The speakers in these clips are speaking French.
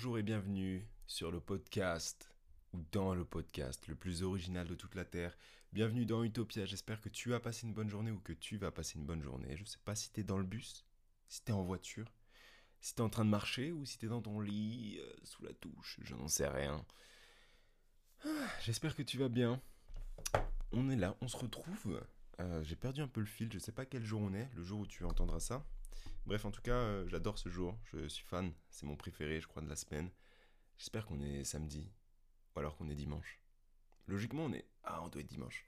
Bonjour et bienvenue sur le podcast ou dans le podcast le plus original de toute la Terre. Bienvenue dans Utopia, j'espère que tu as passé une bonne journée ou que tu vas passer une bonne journée. Je ne sais pas si tu es dans le bus, si tu es en voiture, si tu es en train de marcher ou si tu es dans ton lit, euh, sous la touche, je n'en sais rien. Ah, j'espère que tu vas bien. On est là, on se retrouve. Euh, j'ai perdu un peu le fil, je ne sais pas quel jour on est, le jour où tu entendras ça. Bref, en tout cas, euh, j'adore ce jour, je suis fan, c'est mon préféré, je crois, de la semaine. J'espère qu'on est samedi, ou alors qu'on est dimanche. Logiquement, on est. Ah, on doit être dimanche.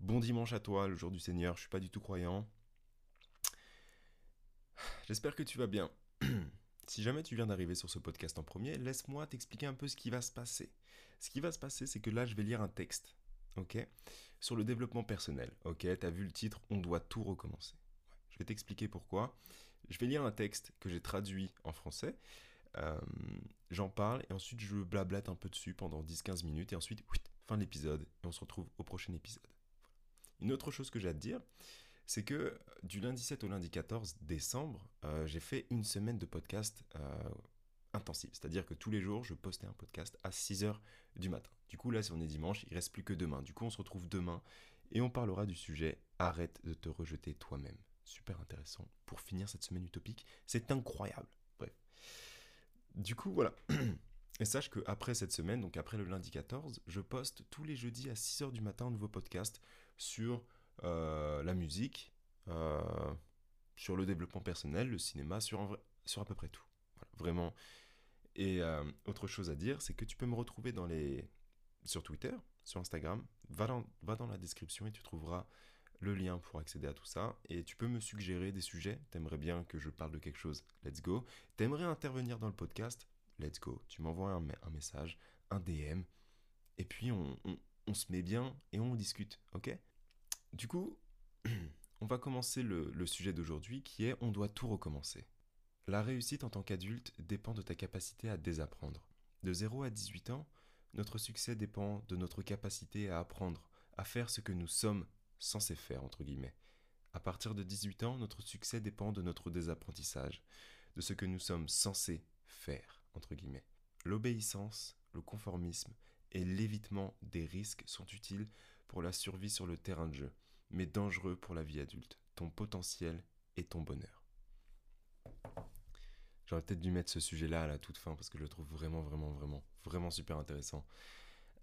Bon dimanche à toi, le jour du Seigneur, je suis pas du tout croyant. J'espère que tu vas bien. si jamais tu viens d'arriver sur ce podcast en premier, laisse-moi t'expliquer un peu ce qui va se passer. Ce qui va se passer, c'est que là, je vais lire un texte, ok? Sur le développement personnel, ok? T'as vu le titre On doit tout recommencer. Je vais t'expliquer pourquoi. Je vais lire un texte que j'ai traduit en français. Euh, j'en parle et ensuite je blablate un peu dessus pendant 10-15 minutes et ensuite, fin de l'épisode et on se retrouve au prochain épisode. Une autre chose que j'ai à te dire, c'est que du lundi 7 au lundi 14 décembre, euh, j'ai fait une semaine de podcast euh, intensive. C'est-à-dire que tous les jours, je postais un podcast à 6h du matin. Du coup, là, si on est dimanche, il reste plus que demain. Du coup, on se retrouve demain et on parlera du sujet Arrête de te rejeter toi-même super intéressant pour finir cette semaine utopique. C'est incroyable. Bref. Du coup, voilà. Et sache que après cette semaine, donc après le lundi 14, je poste tous les jeudis à 6h du matin un nouveau podcast sur euh, la musique, euh, sur le développement personnel, le cinéma, sur, sur à peu près tout. Voilà, vraiment. Et euh, autre chose à dire, c'est que tu peux me retrouver dans les... sur Twitter, sur Instagram. Va dans, va dans la description et tu trouveras le lien pour accéder à tout ça. Et tu peux me suggérer des sujets. T'aimerais bien que je parle de quelque chose? Let's go. T'aimerais intervenir dans le podcast? Let's go. Tu m'envoies un, message, un DM. Et puis on, se met bien et on discute. Ok? Du coup, on va commencer le, le sujet d'aujourd'hui qui est on doit tout recommencer. La réussite en tant qu'adulte dépend de ta capacité à désapprendre. De 0 à 18 ans, notre succès dépend de notre capacité à apprendre, à faire ce que nous sommes censé faire, entre guillemets. À partir de 18 ans, notre succès dépend de notre désapprentissage, de ce que nous sommes censés faire, entre guillemets. L'obéissance, le conformisme et l'évitement des risques sont utiles pour la survie sur le terrain de jeu, mais dangereux pour la vie adulte, ton potentiel et ton bonheur. J'aurais peut-être dû mettre ce sujet-là à la toute fin parce que je le trouve vraiment, vraiment, vraiment, vraiment super intéressant.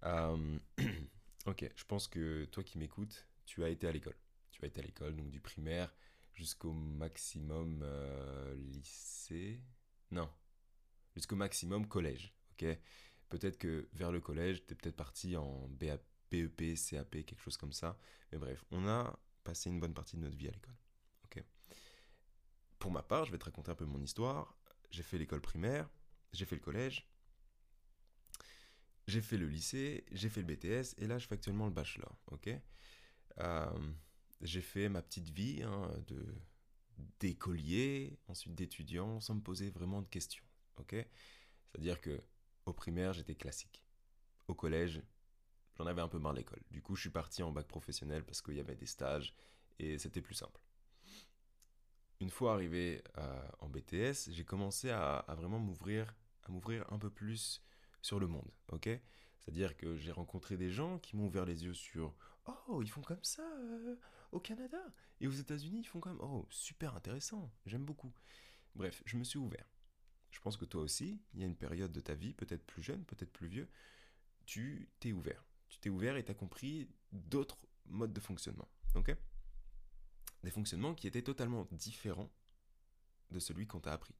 Euh, ok, je pense que toi qui m'écoutes, tu as été à l'école. Tu as été à l'école, donc du primaire jusqu'au maximum euh, lycée. Non, jusqu'au maximum collège. Ok? Peut-être que vers le collège, tu es peut-être parti en BAP, BEP, CAP, quelque chose comme ça. Mais bref, on a passé une bonne partie de notre vie à l'école. Ok? Pour ma part, je vais te raconter un peu mon histoire. J'ai fait l'école primaire, j'ai fait le collège, j'ai fait le lycée, j'ai fait le BTS, et là, je fais actuellement le bachelor. Ok? J'ai fait ma petite vie hein, de d'écolier, ensuite d'étudiant, sans me poser vraiment de questions. Ok? C'est-à-dire que au primaire, j'étais classique. Au collège, j'en avais un peu marre l'école. Du coup, je suis parti en bac professionnel parce qu'il y avait des stages et c'était plus simple. Une fois arrivé euh, en BTS, j'ai commencé à, à vraiment m'ouvrir à m'ouvrir un peu plus sur le monde. Ok? C'est-à-dire que j'ai rencontré des gens qui m'ont ouvert les yeux sur Oh, ils font comme ça euh, au Canada. Et aux États-Unis, ils font comme Oh, super intéressant, j'aime beaucoup. Bref, je me suis ouvert. Je pense que toi aussi, il y a une période de ta vie, peut-être plus jeune, peut-être plus vieux, tu t'es ouvert. Tu t'es ouvert et tu as compris d'autres modes de fonctionnement. Ok? Des fonctionnements qui étaient totalement différents de celui qu'on t'a appris.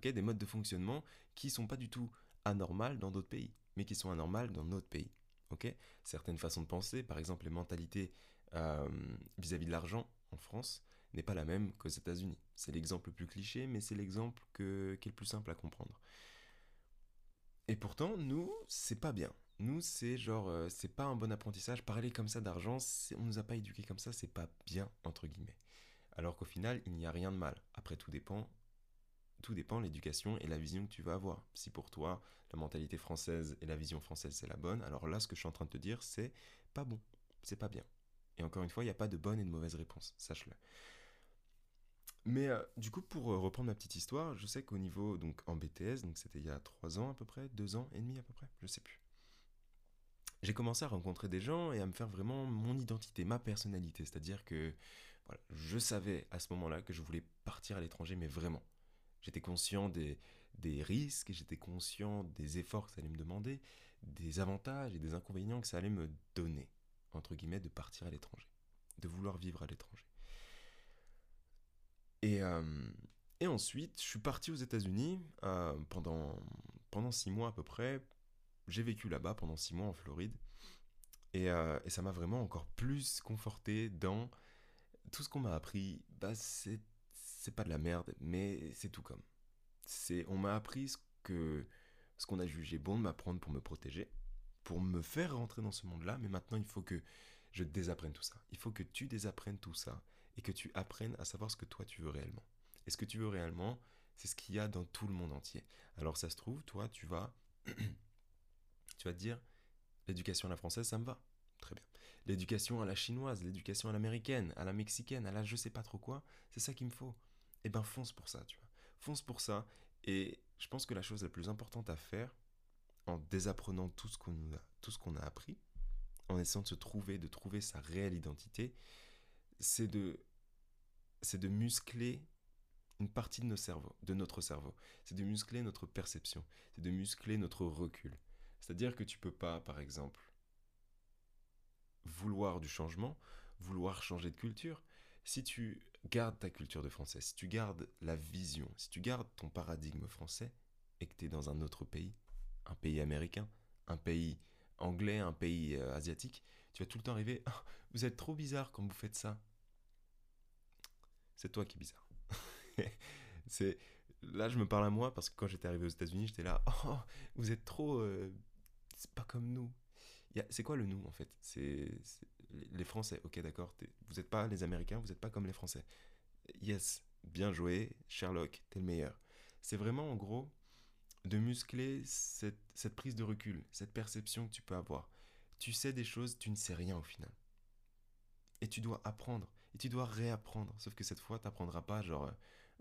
Des modes de fonctionnement qui sont pas du tout anormales dans d'autres pays mais qui sont anormales dans notre pays. Ok Certaines façons de penser, par exemple les mentalités euh, vis-à-vis de l'argent en France, n'est pas la même qu'aux États-Unis. C'est l'exemple le plus cliché, mais c'est l'exemple qui est le plus simple à comprendre. Et pourtant, nous, c'est pas bien. Nous, c'est genre, euh, c'est pas un bon apprentissage. Parler comme ça d'argent, on nous a pas éduqués comme ça, c'est pas bien, entre guillemets. Alors qu'au final, il n'y a rien de mal. Après, tout dépend tout dépend de l'éducation et la vision que tu vas avoir. Si pour toi, la mentalité française et la vision française, c'est la bonne, alors là, ce que je suis en train de te dire, c'est pas bon, c'est pas bien. Et encore une fois, il n'y a pas de bonne et de mauvaise réponse, sache-le. Mais euh, du coup, pour euh, reprendre ma petite histoire, je sais qu'au niveau, donc en BTS, donc c'était il y a trois ans à peu près, deux ans et demi à peu près, je sais plus. J'ai commencé à rencontrer des gens et à me faire vraiment mon identité, ma personnalité. C'est-à-dire que voilà, je savais à ce moment-là que je voulais partir à l'étranger, mais vraiment. J'étais conscient des, des risques, j'étais conscient des efforts que ça allait me demander, des avantages et des inconvénients que ça allait me donner, entre guillemets, de partir à l'étranger, de vouloir vivre à l'étranger. Et, euh, et ensuite, je suis parti aux États-Unis euh, pendant, pendant six mois à peu près. J'ai vécu là-bas pendant six mois en Floride. Et, euh, et ça m'a vraiment encore plus conforté dans tout ce qu'on m'a appris. Bah, c'est, c'est pas de la merde, mais c'est tout comme. C'est, on m'a appris ce que ce qu'on a jugé bon de m'apprendre pour me protéger, pour me faire rentrer dans ce monde-là. Mais maintenant, il faut que je désapprenne tout ça. Il faut que tu désapprennes tout ça et que tu apprennes à savoir ce que toi tu veux réellement. Et ce que tu veux réellement, c'est ce qu'il y a dans tout le monde entier. Alors ça se trouve, toi, tu vas, tu vas te dire, l'éducation à la française, ça me va. Très bien. L'éducation à la chinoise, l'éducation à l'américaine, à la mexicaine, à la je sais pas trop quoi, c'est ça qu'il me faut. Eh ben fonce pour ça, tu vois. Fonce pour ça. Et je pense que la chose la plus importante à faire, en désapprenant tout ce qu'on a, tout ce qu'on a appris, en essayant de se trouver, de trouver sa réelle identité, c'est de c'est de muscler une partie de, nos cerveaux, de notre cerveau. C'est de muscler notre perception. C'est de muscler notre recul. C'est-à-dire que tu peux pas, par exemple, vouloir du changement, vouloir changer de culture. Si tu gardes ta culture de français, si tu gardes la vision, si tu gardes ton paradigme français et que tu es dans un autre pays, un pays américain, un pays anglais, un pays euh, asiatique, tu vas tout le temps arriver, ah, vous êtes trop bizarre quand vous faites ça c'est toi qui es bizarre. c'est là je me parle à moi parce que quand j'étais arrivé aux États-Unis, j'étais là, oh, vous êtes trop, euh, c'est pas comme nous. C'est quoi le nous en fait? C'est les Français. Ok, d'accord. Vous n'êtes pas les Américains, vous n'êtes pas comme les Français. Yes, bien joué, Sherlock, t'es le meilleur. C'est vraiment en gros de muscler cette, prise de recul, cette perception que tu peux avoir. Tu sais des choses, tu ne sais rien au final. Et tu dois apprendre et tu dois réapprendre. Sauf que cette fois, tu n'apprendras pas genre euh,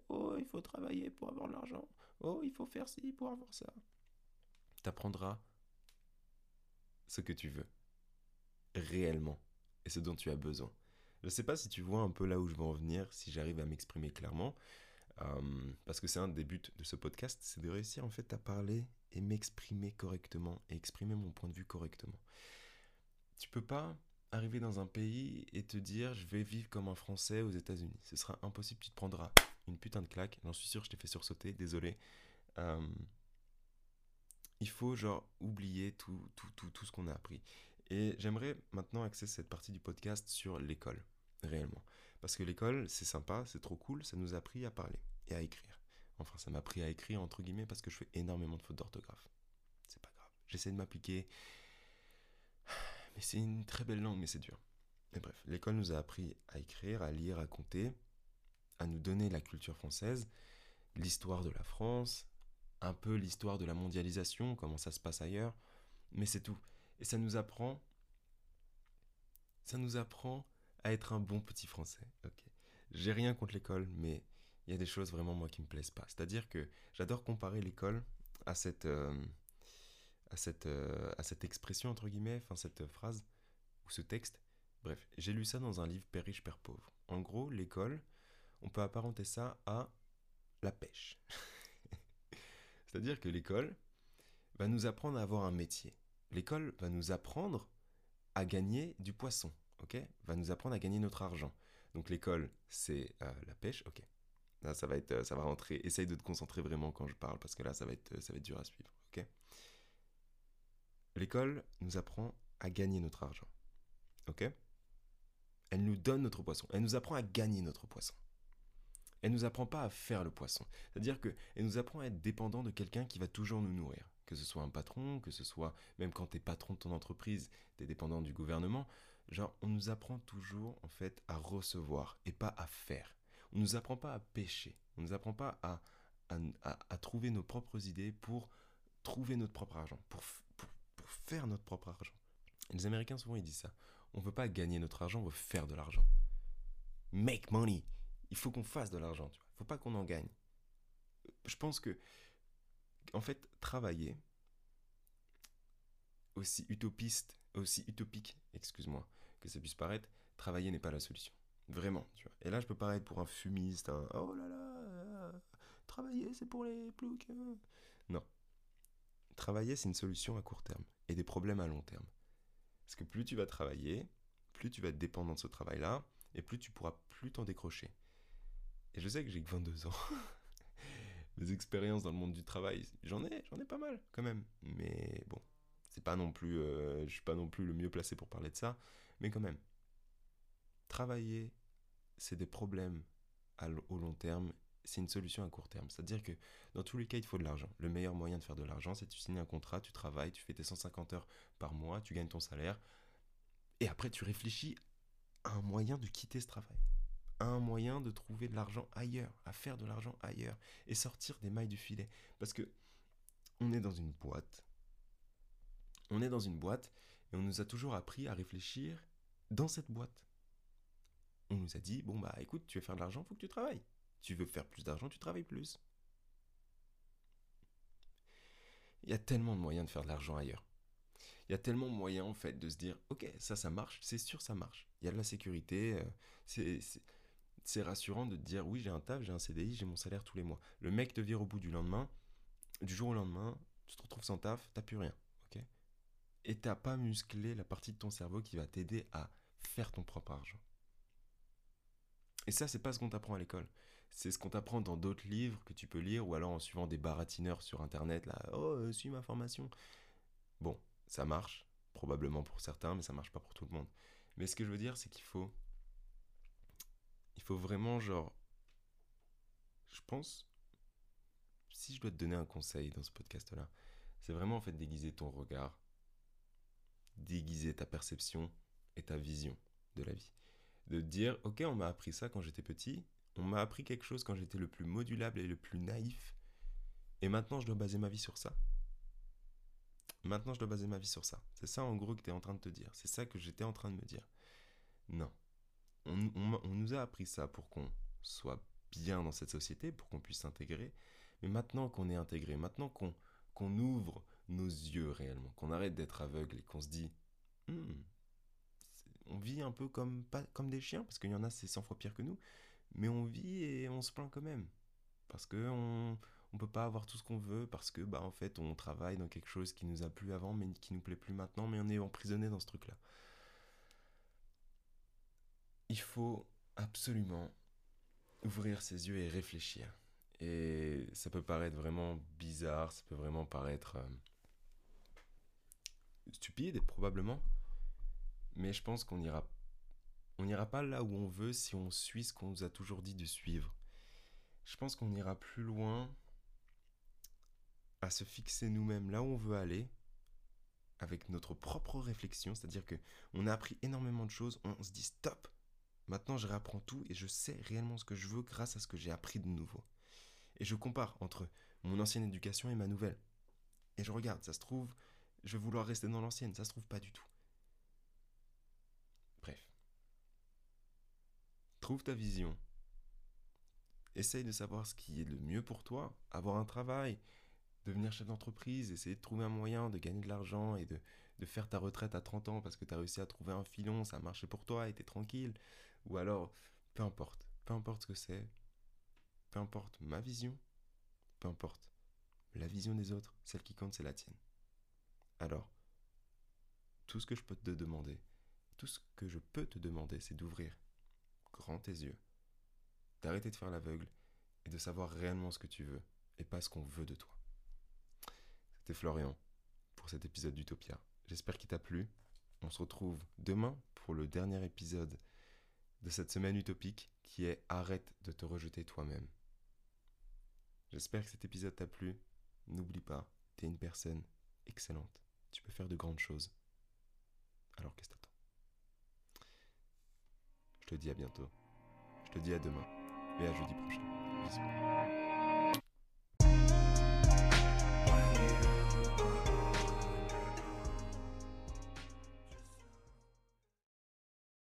Oh, il faut travailler pour avoir de l'argent. Oh, il faut faire ci pour avoir ça. Tu apprendras ce que tu veux. Réellement. Et ce dont tu as besoin. Je ne sais pas si tu vois un peu là où je veux en venir, si j'arrive à m'exprimer clairement. Euh, parce que c'est un des buts de ce podcast, c'est de réussir en fait à parler et m'exprimer correctement et exprimer mon point de vue correctement. Tu peux pas arriver dans un pays et te dire je vais vivre comme un Français aux États-Unis. Ce sera impossible, tu te prendras une putain de claque. J'en suis sûr, je t'ai fait sursauter, désolé. Euh, il faut genre oublier tout, tout, tout, tout ce qu'on a appris. Et j'aimerais maintenant axer cette partie du podcast sur l'école, réellement. Parce que l'école, c'est sympa, c'est trop cool, ça nous a appris à parler et à écrire. Enfin, ça m'a appris à écrire, entre guillemets, parce que je fais énormément de fautes d'orthographe. C'est pas grave. J'essaie de m'appliquer et c'est une très belle langue, mais c'est dur. Mais bref, l'école nous a appris à écrire, à lire, à compter, à nous donner la culture française, l'histoire de la France, un peu l'histoire de la mondialisation, comment ça se passe ailleurs, mais c'est tout. Et ça nous apprend, ça nous apprend à être un bon petit français. Ok. J'ai rien contre l'école, mais il y a des choses vraiment moi qui me plaisent pas. C'est-à-dire que j'adore comparer l'école à cette euh, à cette, euh, à cette expression, entre guillemets, enfin cette phrase, ou ce texte. Bref, j'ai lu ça dans un livre Père riche, Père pauvre. En gros, l'école, on peut apparenter ça à la pêche. C'est-à-dire que l'école va nous apprendre à avoir un métier. L'école va nous apprendre à gagner du poisson, ok? Va nous apprendre à gagner notre argent. Donc l'école, c'est euh, la pêche, ok. Là, ça va être, ça va rentrer. Essaye de te concentrer vraiment quand je parle, parce que là, ça va être, ça va être dur à suivre, ok? L'école nous apprend à gagner notre argent. Ok? Elle nous donne notre poisson. Elle nous apprend à gagner notre poisson. Elle nous apprend pas à faire le poisson. C'est-à-dire qu'elle nous apprend à être dépendant de quelqu'un qui va toujours nous nourrir. Que ce soit un patron, que ce soit même quand tu es patron de ton entreprise, tu es dépendant du gouvernement. Genre, on nous apprend toujours en fait à recevoir et pas à faire. On nous apprend pas à pêcher. On nous apprend pas à, trouver nos propres idées pour trouver notre propre argent, pour, faire notre propre argent. les Américains, souvent, ils disent ça. On veut pas gagner notre argent, on veut faire de l'argent. Make money. Il faut qu'on fasse de l'argent, tu vois. Faut pas qu'on en gagne. Je pense que, en fait, travailler, aussi utopiste, aussi utopique, excuse-moi, que ça puisse paraître, travailler n'est pas la solution. Vraiment. Et là, je peux paraître pour un fumiste, un oh là là, travailler c'est pour les ploucs. Hein. Non. Travailler, c'est une solution à court terme et des problèmes à long terme. Parce que plus tu vas travailler, plus tu vas être dépendant de ce travail-là, et plus tu pourras plus t'en décrocher. Et je sais que j'ai que 22 ans. Mes expériences dans le monde du travail, j'en ai, j'en ai pas mal quand même. Mais bon, c'est pas non plus, euh, je suis pas non plus le mieux placé pour parler de ça, mais quand même. Travailler, c'est des problèmes au long terme, c'est une solution à court terme. C'est-à-dire que dans tous les cas, il faut de l'argent. Le meilleur moyen de faire de l'argent, c'est tu signes un contrat, tu travailles, tu fais tes 150 heures par mois, tu gagnes ton salaire, et après tu réfléchis à un moyen de quitter ce travail un moyen de trouver de l'argent ailleurs, à faire de l'argent ailleurs et sortir des mailles du filet. Parce que on est dans une boîte. On est dans une boîte et on nous a toujours appris à réfléchir dans cette boîte. On nous a dit bon bah écoute, tu veux faire de l'argent, faut que tu travailles. Tu veux faire plus d'argent, tu travailles plus. Il y a tellement de moyens de faire de l'argent ailleurs. Il y a tellement de moyens en fait de se dire ok ça ça marche, c'est sûr ça marche. Il y a de la sécurité, euh, c'est c'est rassurant de te dire oui, j'ai un taf, j'ai un CDI, j'ai mon salaire tous les mois. Le mec te vire au bout du lendemain, du jour au lendemain, tu te retrouves sans taf, t'as plus rien, ok? Et t'as pas musclé la partie de ton cerveau qui va t'aider à faire ton propre argent. Et ça, c'est pas ce qu'on t'apprend à l'école. C'est ce qu'on t'apprend dans d'autres livres que tu peux lire ou alors en suivant des baratineurs sur internet là. Oh, euh, suis ma formation. Bon, ça marche, probablement pour certains, mais ça marche pas pour tout le monde. Mais ce que je veux dire, c'est qu'il faut il faut vraiment, genre, je pense, si je dois te donner un conseil dans ce podcast-là, c'est vraiment en fait déguiser ton regard, déguiser ta perception et ta vision de la vie. De dire, ok, on m'a appris ça quand j'étais petit, on m'a appris quelque chose quand j'étais le plus modulable et le plus naïf, et maintenant je dois baser ma vie sur ça. Maintenant je dois baser ma vie sur ça. C'est ça en gros que tu es en train de te dire. C'est ça que j'étais en train de me dire. Non on, nous a appris ça pour qu'on soit bien dans cette société, pour qu'on puisse s'intégrer. Mais maintenant qu'on est intégré, maintenant qu'on ouvre nos yeux réellement, qu'on arrête d'être aveugle et qu'on se dit, hmm, on vit un peu comme, pas, comme des chiens, parce qu'il y en a, c'est 100 fois pire que nous, mais on vit et on se plaint quand même. Parce que on, peut pas avoir tout ce qu'on veut, parce que, bah, en fait, on travaille dans quelque chose qui nous a plu avant, mais qui nous plaît plus maintenant, mais on est emprisonné dans ce truc-là il faut absolument ouvrir ses yeux et réfléchir. Et ça peut paraître vraiment bizarre, ça peut vraiment paraître euh, stupide probablement, mais je pense qu'on ira on n'ira pas là où on veut si on suit ce qu'on nous a toujours dit de suivre. Je pense qu'on ira plus loin à se fixer nous-mêmes là où on veut aller avec notre propre réflexion, c'est-à-dire que on a appris énormément de choses, on se dit stop, Maintenant, je réapprends tout et je sais réellement ce que je veux grâce à ce que j'ai appris de nouveau. Et je compare entre mon ancienne éducation et ma nouvelle. Et je regarde, ça se trouve, je vais vouloir rester dans l'ancienne, ça se trouve pas du tout. Bref. Trouve ta vision. Essaye de savoir ce qui est le mieux pour toi. Avoir un travail, devenir chef d'entreprise, essayer de trouver un moyen de gagner de l'argent et de, de, faire ta retraite à 30 ans parce que tu as réussi à trouver un filon, ça a marché pour toi et tu tranquille. Ou alors, peu importe, peu importe ce que c'est, peu importe ma vision, peu importe la vision des autres, celle qui compte, c'est la tienne. Alors, tout ce que je peux te demander, tout ce que je peux te demander, c'est d'ouvrir grand tes yeux, d'arrêter de faire l'aveugle et de savoir réellement ce que tu veux et pas ce qu'on veut de toi. C'était Florian pour cet épisode d'Utopia. J'espère qu'il t'a plu. On se retrouve demain pour le dernier épisode de cette semaine utopique qui est Arrête de te rejeter toi-même. J'espère que cet épisode t'a plu. N'oublie pas, tu es une personne excellente. Tu peux faire de grandes choses. Alors qu'est-ce que t'attends? Je te dis à bientôt. Je te dis à demain. Et à jeudi prochain. Bisous.